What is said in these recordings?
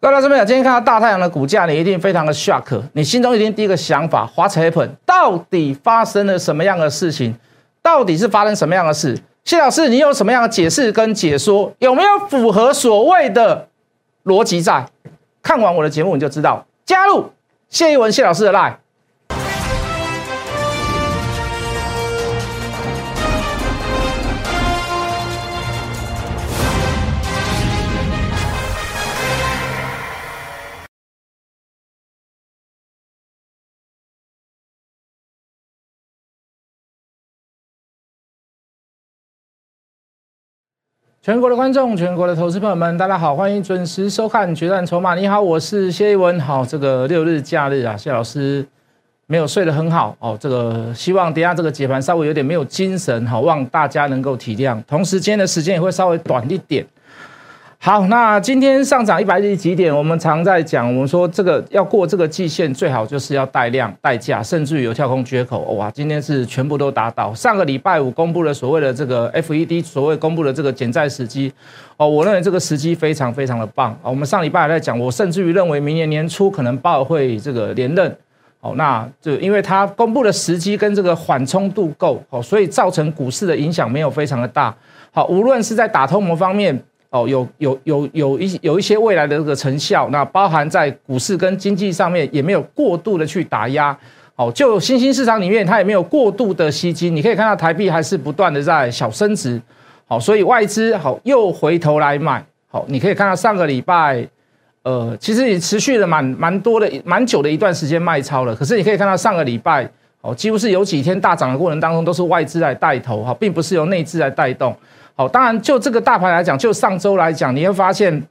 各位老师们，今天看到大太阳的股价，你一定非常的 shock，你心中一定第一个想法，What's happened？到底发生了什么样的事情？到底是发生什么样的事？谢老师，你有什么样的解释跟解说？有没有符合所谓的逻辑在？看完我的节目你就知道。加入谢一文谢老师的 line。全国的观众，全国的投资朋友们，大家好，欢迎准时收看《决战筹码》。你好，我是谢一文。好，这个六日假日啊，谢老师没有睡得很好哦。这个希望等下这个解盘稍微有点没有精神，好，望大家能够体谅。同时，今天的时间也会稍微短一点。好，那今天上涨一百日几点？我们常在讲，我们说这个要过这个季线，最好就是要带量、带价，甚至于有跳空缺口。哇，今天是全部都达到。上个礼拜五公布了所谓的这个 FED 所谓公布的这个减债时机，哦，我认为这个时机非常非常的棒啊。我们上礼拜还在讲，我甚至于认为明年年初可能鲍尔会这个连任，哦，那就因为它公布的时机跟这个缓冲度够，哦，所以造成股市的影响没有非常的大。好，无论是在打通膜方面。哦，有有有有一有一些未来的这个成效，那包含在股市跟经济上面也没有过度的去打压，哦，就新兴市场里面它也没有过度的吸金，你可以看到台币还是不断的在小升值，好，所以外资好又回头来买，好，你可以看到上个礼拜，呃，其实也持续了蛮蛮多的蛮久的一段时间卖超了，可是你可以看到上个礼拜，哦，几乎是有几天大涨的过程当中都是外资来带头，哈，并不是由内资来带动。好，当然就这个大盘来讲，就上周来讲，你会发现，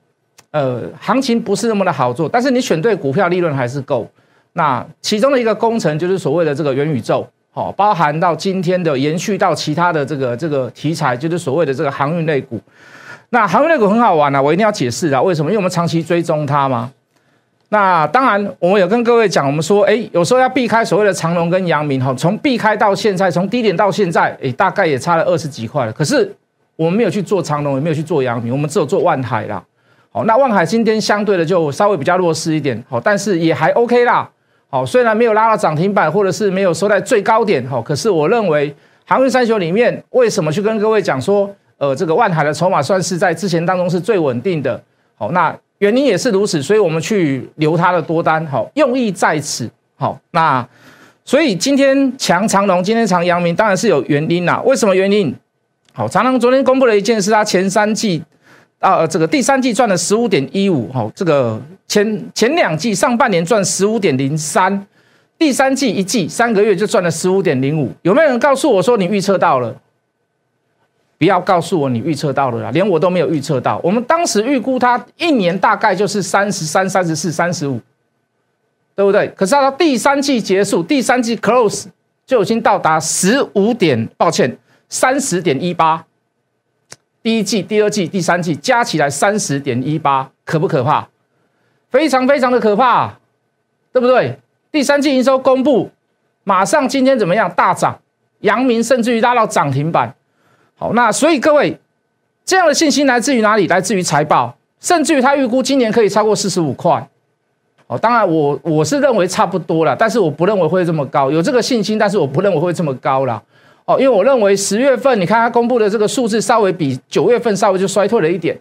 呃，行情不是那么的好做，但是你选对股票，利润还是够。那其中的一个工程就是所谓的这个元宇宙，好，包含到今天的延续到其他的这个这个题材，就是所谓的这个航运类股。那航运类股很好玩啊，我一定要解释啊，为什么？因为我们长期追踪它嘛。那当然，我们有跟各位讲，我们说，哎，有时候要避开所谓的长隆跟阳明，哈，从避开到现在，从低点到现在，哎，大概也差了二十几块了，可是。我们没有去做长隆，也没有去做阳明，我们只有做万海啦。好，那万海今天相对的就稍微比较弱势一点，好，但是也还 OK 啦。好，虽然没有拉到涨停板，或者是没有收在最高点，好，可是我认为航运三雄里面，为什么去跟各位讲说，呃，这个万海的筹码算是在之前当中是最稳定的。好，那原因也是如此，所以我们去留它的多单，好，用意在此。好，那所以今天强长隆，今天长阳明，当然是有原因啦。为什么原因？好，长隆昨天公布了一件事，它前三季啊，这个第三季赚了十五点一五，好，这个前前两季上半年赚十五点零三，第三季一季三个月就赚了十五点零五，有没有人告诉我说你预测到了？不要告诉我你预测到了啦，连我都没有预测到。我们当时预估它一年大概就是三十三、三十四、三十五，对不对？可是到第三季结束，第三季 close 就已经到达十五点，抱歉。三十点一八，第一季、第二季、第三季加起来三十点一八，可不可怕？非常非常的可怕，对不对？第三季营收公布，马上今天怎么样？大涨，阳明甚至于拉到涨停板。好，那所以各位，这样的信心来自于哪里？来自于财报，甚至于他预估今年可以超过四十五块。哦，当然我我是认为差不多了，但是我不认为会这么高，有这个信心，但是我不认为会这么高了。哦，因为我认为十月份你看它公布的这个数字稍微比九月份稍微就衰退了一点，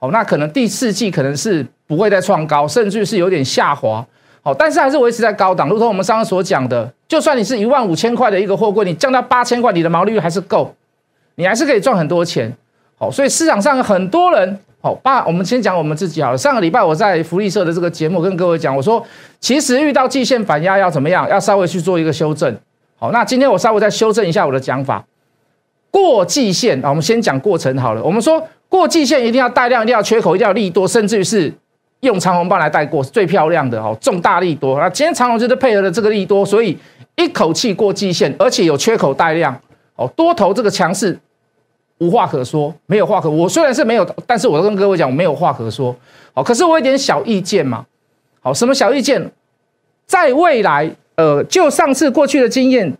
哦，那可能第四季可能是不会再创高，甚至是有点下滑，好，但是还是维持在高档。如同我们上刚所讲的，就算你是一万五千块的一个货柜，你降到八千块，你的毛利率还是够，你还是可以赚很多钱。好，所以市场上很多人，好，爸，我们先讲我们自己好了。上个礼拜我在福利社的这个节目跟各位讲，我说其实遇到季线反压要怎么样，要稍微去做一个修正。好，那今天我稍微再修正一下我的讲法。过季线啊，我们先讲过程好了。我们说过季线一定要带量，一定要缺口，一定要利多，甚至于是用长红棒来带过，是最漂亮的哦，重大利多。那今天长虹就是配合了这个利多，所以一口气过季线，而且有缺口带量哦，多头这个强势无话可说，没有话可。我虽然是没有，但是我跟各位讲，我没有话可说。好，可是我有点小意见嘛。好，什么小意见？在未来。呃，就上次过去的经验，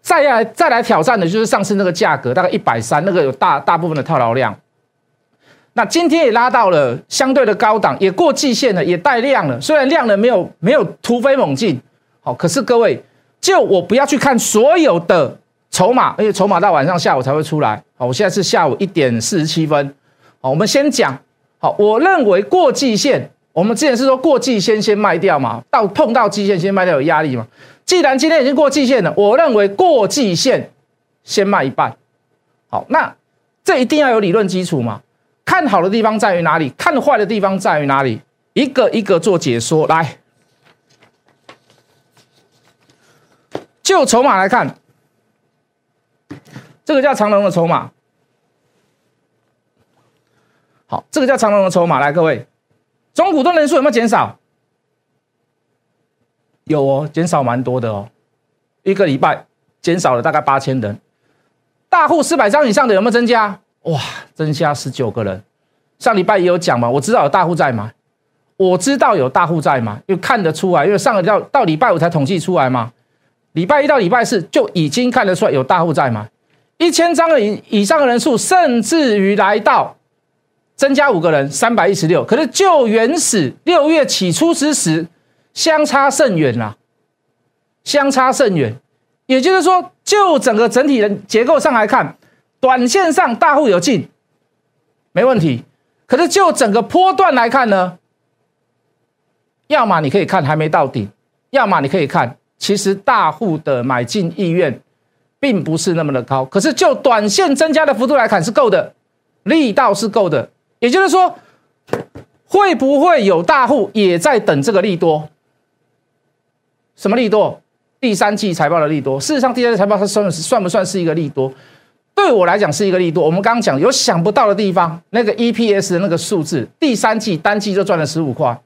再来再来挑战的就是上次那个价格，大概一百三，那个有大大部分的套牢量。那今天也拉到了相对的高档，也过季线了，也带量了。虽然量呢没有没有突飞猛进，好，可是各位，就我不要去看所有的筹码，而且筹码到晚上下午才会出来。好，我现在是下午一点四十七分。好，我们先讲。好，我认为过季线，我们之前是说过季线先卖掉嘛，到碰到季线先卖掉有压力嘛。既然今天已经过季线了，我认为过季线先卖一半。好，那这一定要有理论基础嘛？看好的地方在于哪里？看坏的地方在于哪里？一个一个做解说。来，就筹码来看，这个叫长龙的筹码。好，这个叫长龙的筹码。来，各位，中股东人数有没有减少？有哦，减少蛮多的哦。一个礼拜减少了大概八千人。大户四百张以上的有没有增加？哇，增加十九个人。上礼拜也有讲嘛，我知道有大户在买，我知道有大户在买，因为看得出来，因为上个到到礼拜五才统计出来嘛，礼拜一到礼拜四就已经看得出来有大户在嘛，一千张的以以上的人数，甚至于来到增加五个人，三百一十六。可是就原始六月起初之时，相差甚远啦，相差甚远。也就是说，就整个整体的结构上来看。短线上大户有进，没问题。可是就整个波段来看呢，要么你可以看还没到顶，要么你可以看其实大户的买进意愿并不是那么的高。可是就短线增加的幅度来看是够的，力道是够的。也就是说，会不会有大户也在等这个利多？什么利多？第三季财报的利多。事实上，第三季财报它算算不算是一个利多？对我来讲是一个利多。我们刚刚讲有想不到的地方，那个 EPS 的那个数字，第三季单季就赚了十五块，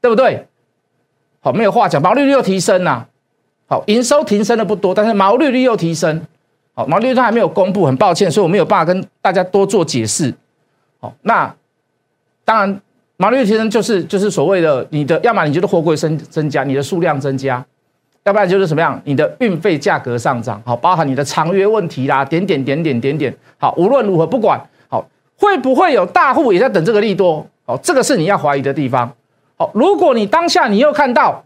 对不对？好，没有话讲，毛利率又提升了。好，营收提升的不多，但是毛利率又提升。好，毛利率它还没有公布，很抱歉，所以我没有办法跟大家多做解释。好，那当然毛利率提升就是就是所谓的你的，要么你就是货柜增增加，你的数量增加。要不然就是什么样？你的运费价格上涨，好，包含你的长约问题啦，点点点点点点，好，无论如何不管，好，会不会有大户也在等这个利多？好，这个是你要怀疑的地方。好，如果你当下你又看到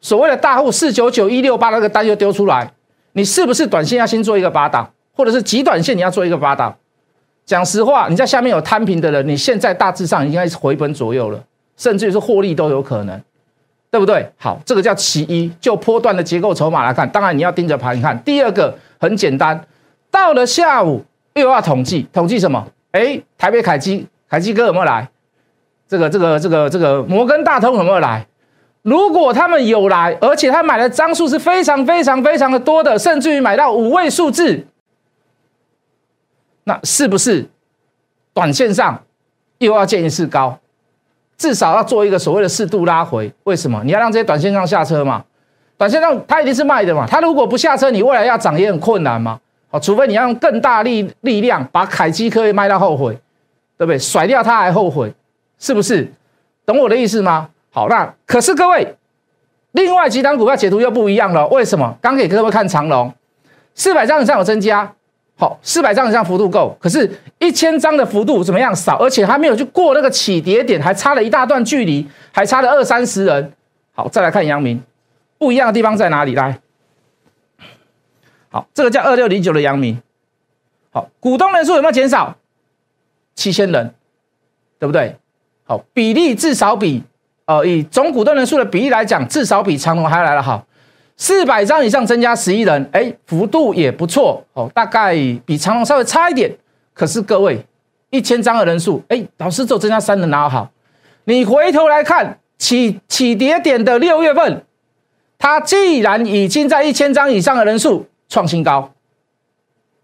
所谓的大户四九九一六八那个单又丢出来，你是不是短线要先做一个八档，或者是极短线你要做一个八档？讲实话，你在下面有摊平的人，你现在大致上应该是回本左右了，甚至于是获利都有可能。对不对？好，这个叫其一，就波段的结构筹码来看，当然你要盯着盘看。第二个很简单，到了下午又要统计，统计什么？哎，台北凯基，凯基哥有没有来？这个这个这个这个摩根大通有没有来？如果他们有来，而且他买的张数是非常非常非常的多的，甚至于买到五位数字，那是不是短线上又要见一次高？至少要做一个所谓的适度拉回，为什么？你要让这些短线上下车嘛？短线上它一定是卖的嘛？它如果不下车，你未来要涨也很困难嘛？哦，除非你要用更大力力量把凯基可以卖到后悔，对不对？甩掉它还后悔，是不是？懂我的意思吗？好，那可是各位，另外几档股票解读又不一样了。为什么？刚给各位看长龙，四百张以上有增加。好，四百张以上幅度够，可是，一千张的幅度怎么样少？而且还没有去过那个起跌点，还差了一大段距离，还差了二三十人。好，再来看阳明，不一样的地方在哪里？来，好，这个叫二六零九的阳明，好，股东人数有没有减少？七千人，对不对？好，比例至少比，呃，以总股东人数的比例来讲，至少比长隆还要来的好。四百张以上增加十一人，哎，幅度也不错哦，大概比长隆稍微差一点。可是各位，一千张的人数，哎，老师只有增加三人哪好？你回头来看起起跌点的六月份，它既然已经在一千张以上的人数创新高，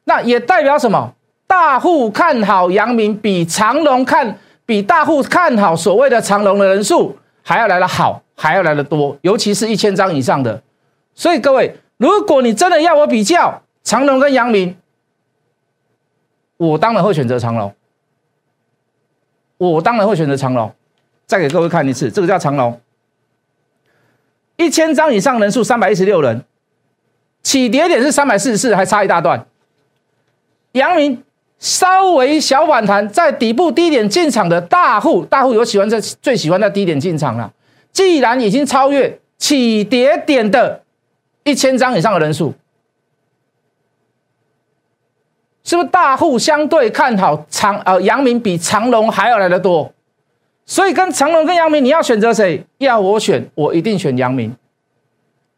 那也代表什么？大户看好阳明，比长隆看，比大户看好所谓的长隆的人数还要来的好，还要来的多，尤其是一千张以上的。所以各位，如果你真的要我比较长隆跟阳明，我当然会选择长隆。我当然会选择长隆。再给各位看一次，这个叫长隆，一千张以上人数三百一十六人，起跌点是三百四十四，还差一大段。阳明稍微小反弹，在底部低点进场的大户，大户有喜欢在最喜欢在低点进场了。既然已经超越起跌点的一千张以上的人数，是不是大户相对看好长呃阳明比长隆还要来的多？所以跟长隆跟阳明，你要选择谁？要我选，我一定选阳明；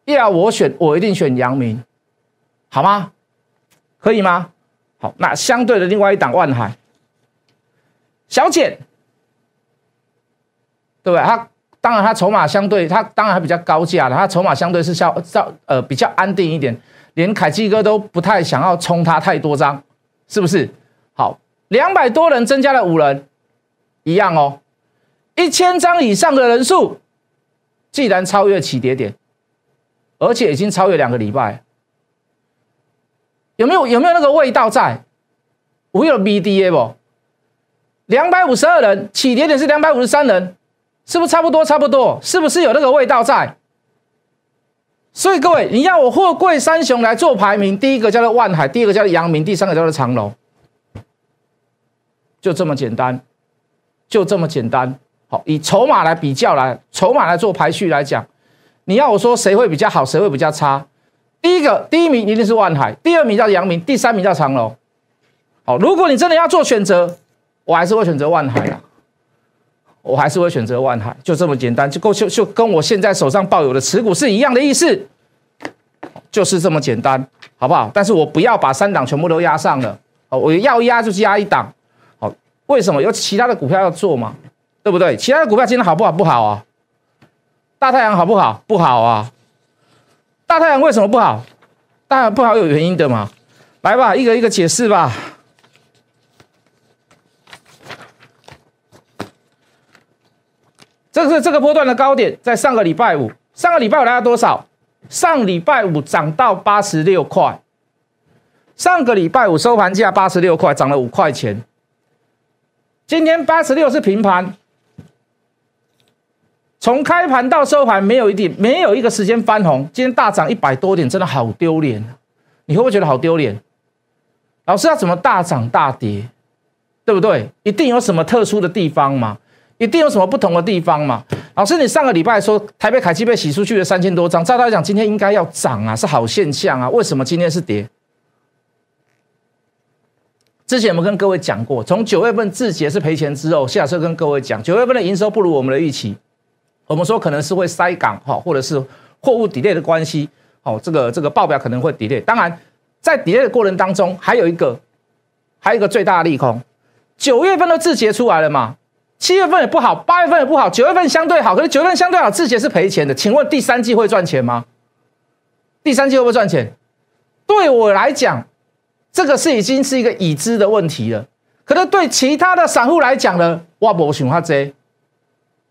要我选，我一定选阳明，好吗？可以吗？好，那相对的另外一档万海，小减，对不对？它当然它筹码相对，它当然还比较高价了，它筹码相对是较较呃比较安定一点，连凯基哥都不太想要冲它太多张，是不是？好，两百多人增加了五人，一样哦，一千张以上的人数，既然超越起跌点，而且已经超越两个礼拜。有没有有没有那个味道在？我有 BDA 不？两百五十二人起点点是两百五十三人，是不是差不多？差不多，是不是有那个味道在？所以各位，你要我货柜三雄来做排名，第一个叫做万海，第二个叫做阳明，第三个叫做长隆，就这么简单，就这么简单。好，以筹码来比较来，筹码来做排序来讲，你要我说谁会比较好，谁会比较差？第一个第一名一定是万海，第二名叫阳明，第三名叫长隆。好，如果你真的要做选择，我还是会选择万海啊，我还是会选择万海，就这么简单，就够就就跟我现在手上抱有的持股是一样的意思，就是这么简单，好不好？但是我不要把三档全部都压上了，哦，我要压就是压一档，好，为什么有其他的股票要做嘛？对不对？其他的股票今天好不好？不好啊，大太阳好不好？不好啊。大太阳为什么不好？当然不好有原因的嘛。来吧，一个一个解释吧。这是这个波段的高点，在上个礼拜五。上个礼拜五来到多少？上礼拜五涨到八十六块。上个礼拜五收盘价八十六块，涨了五块钱。今天八十六是平盘。从开盘到收盘没有一点，没有一个时间翻红。今天大涨一百多点，真的好丢脸你会不会觉得好丢脸？老师要怎么大涨大跌，对不对？一定有什么特殊的地方吗？一定有什么不同的地方吗？老师，你上个礼拜说台北凯基被洗出去了三千多张，照他讲今天应该要涨啊，是好现象啊，为什么今天是跌？之前我们跟各位讲过，从九月份字节是赔钱之后，下车跟各位讲，九月份的营收不如我们的预期。我们说可能是会塞港哈，或者是货物 delay 的关系，哦，这个这个报表可能会 delay。当然，在 delay 的过程当中，还有一个，还有一个最大的利空，九月份都字节出来了嘛，七月份也不好，八月份也不好，九月份相对好，可是九月份相对好，字节是赔钱的。请问第三季会赚钱吗？第三季会不会赚钱？对我来讲，这个是已经是一个已知的问题了。可是对其他的散户来讲呢，哇，不想法这。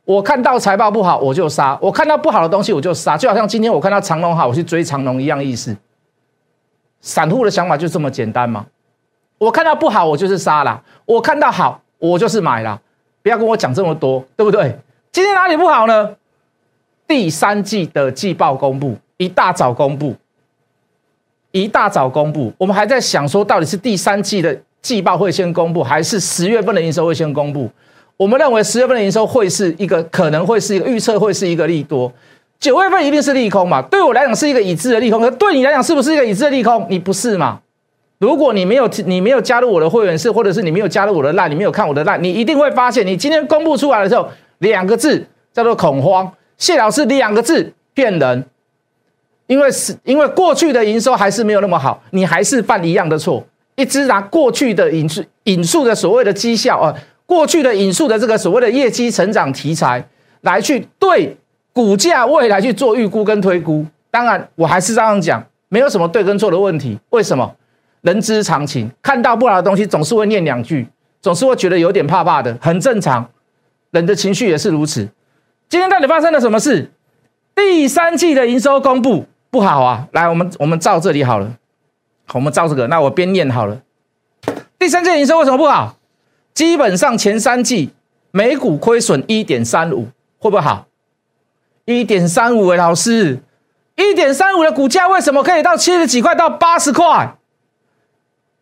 我看到财报不好，我就杀；我看到不好的东西，我就杀。就好像今天我看到长隆好，我去追长隆一样意思。散户的想法就这么简单嘛？我看到不好，我就是杀了；我看到好，我就是买了。不要跟我讲这么多，对不对？今天哪里不好呢？第三季的季报公布，一大早公布，一大早公布。我们还在想说，到底是第三季的季报会先公布，还是十月份的营收会先公布？我们认为十月份的营收会是一个可能会是一个预测会是一个利多，九月份一定是利空嘛？对我来讲是一个已知的利空，可对你来讲是不是一个已知的利空？你不是嘛？如果你没有你没有加入我的会员室，或者是你没有加入我的烂，你没有看我的烂，你一定会发现，你今天公布出来的时候，两个字叫做恐慌。谢老师两个字骗人，因为是因为过去的营收还是没有那么好，你还是犯一样的错，一直拿过去的引述引述的所谓的绩效啊。过去的引述的这个所谓的业绩成长题材，来去对股价未来去做预估跟推估，当然我还是这样讲，没有什么对跟错的问题。为什么？人之常情，看到不好的东西总是会念两句，总是会觉得有点怕怕的，很正常。人的情绪也是如此。今天到底发生了什么事？第三季的营收公布不好啊！来，我们我们照这里好了，我们照这个，那我边念好了。第三季营收为什么不好？基本上前三季每股亏损一点三五，会不会好？一点三五哎，老师，一点三五的股价为什么可以到七十几块到八十块？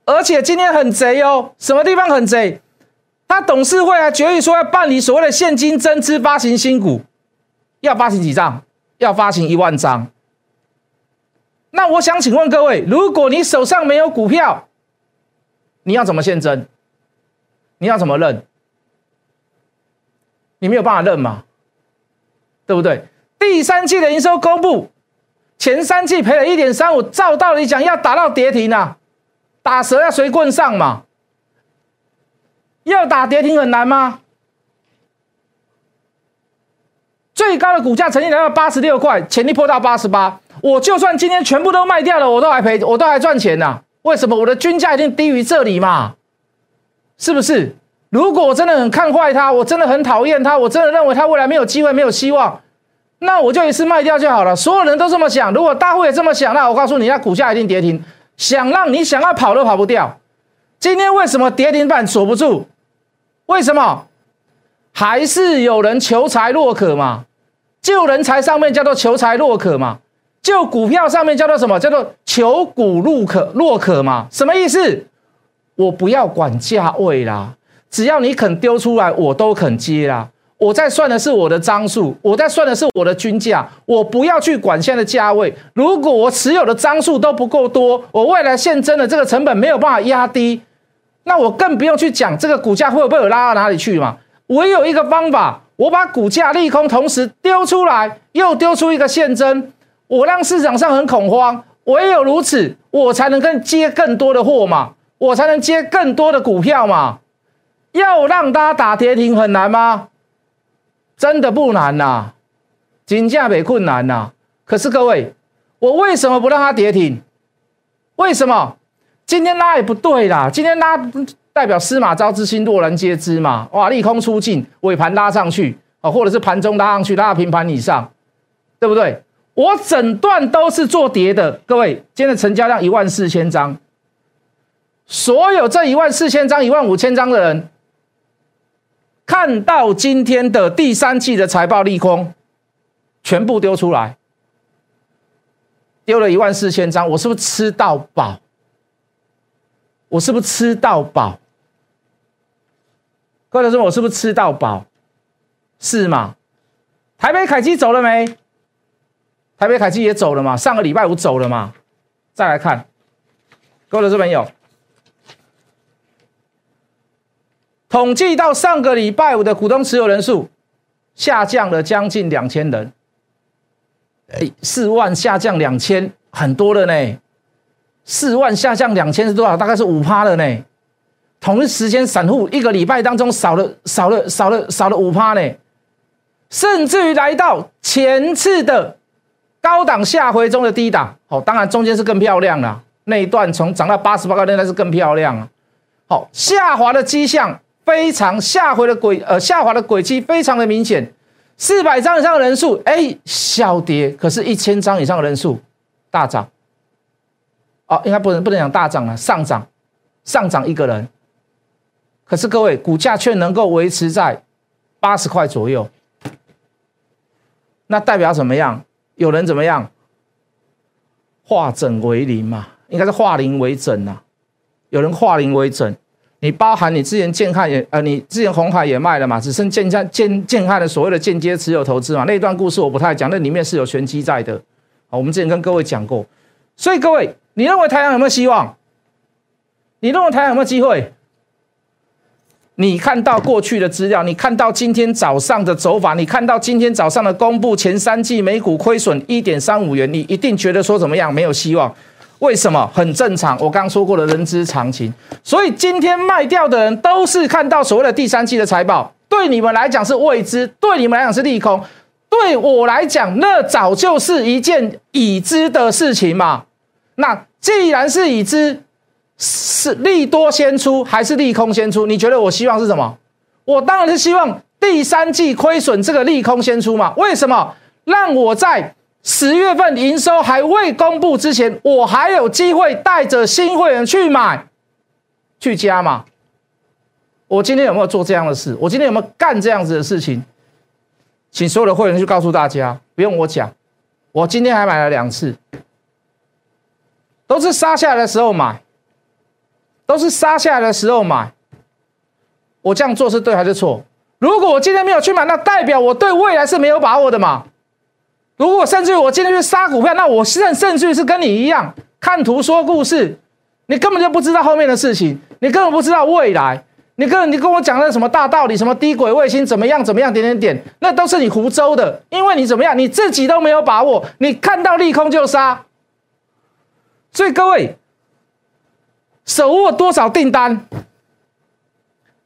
而且今天很贼哦，什么地方很贼？他董事会还决议说要办理所谓的现金增资发行新股，要发行几张？要发行一万张。那我想请问各位，如果你手上没有股票，你要怎么现增？你要怎么认？你没有办法认嘛？对不对？第三季的营收公布，前三季赔了一点三五，照道理讲要打到跌停啊，打蛇要随棍上嘛。要打跌停很难吗？最高的股价曾经来到八十六块，潜力破到八十八。我就算今天全部都卖掉了，我都还赔，我都还赚钱呐。为什么？我的均价一定低于这里嘛？是不是？如果我真的很看坏它，我真的很讨厌它，我真的认为它未来没有机会、没有希望，那我就一次卖掉就好了。所有人都这么想，如果大户也这么想，那我告诉你，那股价一定跌停。想让你想要跑都跑不掉。今天为什么跌停板锁不住？为什么？还是有人求财若渴嘛？救人才上面叫做求财若渴嘛？救股票上面叫做什么？叫做求股入可若渴嘛？什么意思？我不要管价位啦，只要你肯丢出来，我都肯接啦。我在算的是我的张数，我在算的是我的均价，我不要去管现在的价位。如果我持有的张数都不够多，我未来现增的这个成本没有办法压低，那我更不用去讲这个股价会不会有拉到哪里去嘛？唯有一个方法，我把股价利空同时丢出来，又丢出一个现增，我让市场上很恐慌。唯有如此，我才能更接更多的货嘛，我才能接更多的股票嘛。要让大家打跌停很难吗？真的不难呐，金价没困难呐。可是各位，我为什么不让它跌停？为什么今天拉也不对啦？今天拉代表司马昭之心，路人皆知嘛。哇，利空出尽，尾盘拉上去啊，或者是盘中拉上去，拉到平盘以上，对不对？我整段都是做跌的。各位，今天的成交量一万四千张，所有这一万四千张、一万五千张的人。看到今天的第三季的财报利空，全部丢出来，丢了一万四千张，我是不是吃到饱？我是不是吃到饱？各位同学我是不是吃到饱？是吗？台北凯基走了没？台北凯基也走了嘛？上个礼拜五走了嘛？再来看，各位同学朋友。统计到上个礼拜五的股东持有人数下降了将近两千人，哎，四万下降两千，很多了呢。四万下降两千是多少？大概是五趴了呢。同一时间，散户一个礼拜当中少了少了少了少了五趴呢，甚至于来到前次的高档下回中的低档。好，当然中间是更漂亮了，那一段从涨到八十八块，那是更漂亮啊。好，下滑的迹象。非常下回的轨，呃，下滑的轨迹非常的明显。四百张以上的人数，哎，小跌；可是，一千张以上的人数大涨。哦，应该不能不能讲大涨了，上涨，上涨一个人。可是各位，股价却能够维持在八十块左右，那代表怎么样？有人怎么样？化整为零嘛，应该是化零为整呐。有人化零为整。你包含你之前建汉也呃，你之前红海也卖了嘛，只剩建家建建汉的所谓的间接持有投资嘛，那段故事我不太讲，那里面是有玄机在的。好，我们之前跟各位讲过，所以各位，你认为太阳有没有希望？你认为太阳有没有机会？你看到过去的资料，你看到今天早上的走法，你看到今天早上的公布，前三季每股亏损一点三五元，你一定觉得说怎么样？没有希望。为什么很正常？我刚刚说过的人之常情，所以今天卖掉的人都是看到所谓的第三季的财报，对你们来讲是未知，对你们来讲是利空，对我来讲那早就是一件已知的事情嘛。那既然是已知，是利多先出还是利空先出？你觉得我希望是什么？我当然是希望第三季亏损这个利空先出嘛。为什么？让我在。十月份营收还未公布之前，我还有机会带着新会员去买、去加嘛？我今天有没有做这样的事？我今天有没有干这样子的事情？请所有的会员去告诉大家，不用我讲。我今天还买了两次，都是杀下来的时候买，都是杀下来的时候买。我这样做是对还是错？如果我今天没有去买，那代表我对未来是没有把握的嘛？如果甚至我今天去杀股票，那我甚甚至是跟你一样看图说故事，你根本就不知道后面的事情，你根本不知道未来，你跟你跟我讲的什么大道理，什么低轨卫星怎么样怎么样点点点，那都是你胡诌的，因为你怎么样，你自己都没有把握，你看到利空就杀。所以各位，手握多少订单，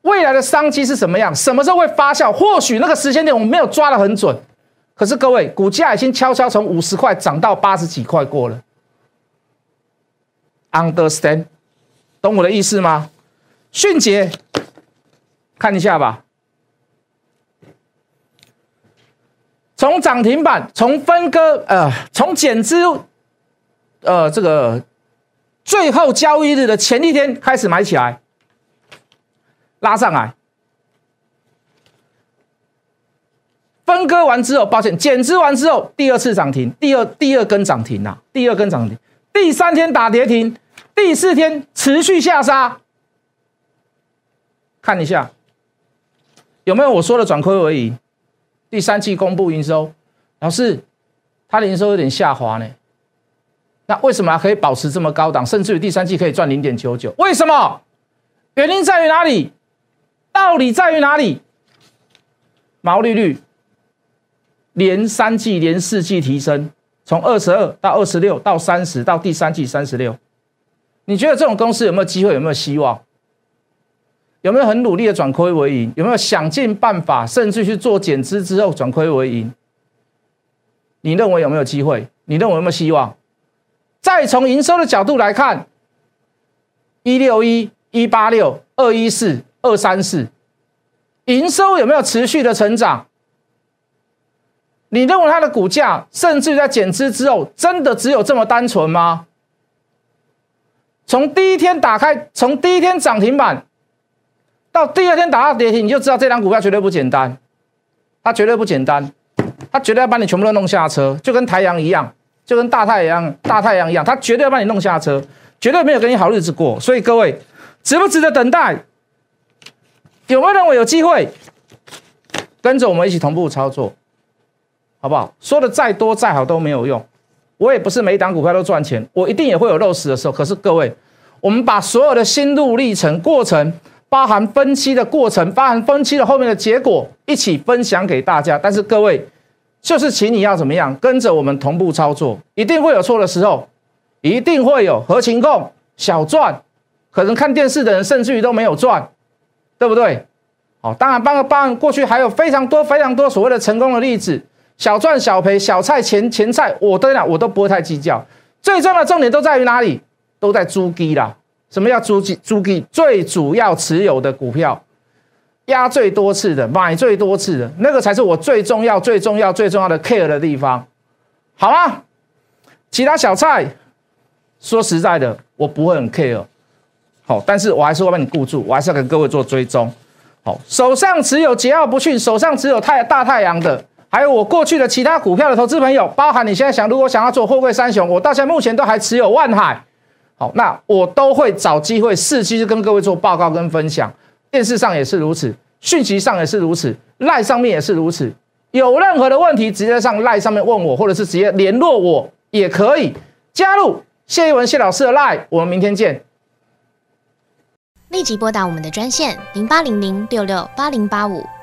未来的商机是什么样，什么时候会发酵？或许那个时间点我们没有抓得很准。可是各位，股价已经悄悄从五十块涨到八十几块过了。Understand，懂我的意思吗？迅捷，看一下吧。从涨停板，从分割，呃，从减资，呃，这个最后交易日的前一天开始买起来，拉上来。分割完之后，抱歉，减资完之后，第二次涨停，第二第二根涨停呐，第二根涨停，第三天打跌停，第四天持续下杀，看一下有没有我说的转亏为盈？第三季公布营收，老师，它的营收有点下滑呢，那为什么可以保持这么高档，甚至于第三季可以赚零点九九？为什么？原因在于哪里？道理在于哪里？毛利率。连三季、连四季提升，从二十二到二十六到三十，到第三季三十六。你觉得这种公司有没有机会？有没有希望？有没有很努力的转亏为盈？有没有想尽办法，甚至去做减资之后转亏为盈？你认为有没有机会？你认为有没有希望？再从营收的角度来看，一六一、一八六、二一四、二三四，营收有没有持续的成长？你认为它的股价，甚至在减资之后，真的只有这么单纯吗？从第一天打开，从第一天涨停板到第二天打到跌停，你就知道这张股票绝对不简单。它绝对不简单，它绝对要把你全部都弄下车，就跟太阳一样，就跟大太阳、大太阳一样，它绝对要把你弄下车，绝对没有给你好日子过。所以各位，值不值得等待？有没有认为有机会？跟着我们一起同步操作。好不好？说的再多再好都没有用。我也不是每一档股票都赚钱，我一定也会有漏死的时候。可是各位，我们把所有的心路历程过程，包含分期的过程，包含分期的后面的结果，一起分享给大家。但是各位，就是请你要怎么样，跟着我们同步操作，一定会有错的时候，一定会有合情共小赚，可能看电视的人甚至于都没有赚，对不对？好，当然，帮帮过去还有非常多非常多所谓的成功的例子。小赚小赔，小菜前前菜，我都讲，我都不会太计较。最重要的重点都在于哪里？都在租基啦。什么叫租基？租基最主要持有的股票，压最多次的，买最多次的，那个才是我最重要、最重要、最重要的 care 的地方，好吗？其他小菜，说实在的，我不会很 care。好，但是我还是会帮你顾住，我还是要跟各位做追踪。好，手上持有桀骜不驯，手上持有太大太阳的。还有我过去的其他股票的投资朋友，包含你现在想，如果想要做货柜三雄，我到现在目前都还持有万海，好，那我都会找机会伺机跟各位做报告跟分享，电视上也是如此，讯息上也是如此，赖上面也是如此，有任何的问题，直接上赖上面问我，或者是直接联络我也可以加入谢一文谢老师的赖，我们明天见。立即拨打我们的专线零八零零六六八零八五。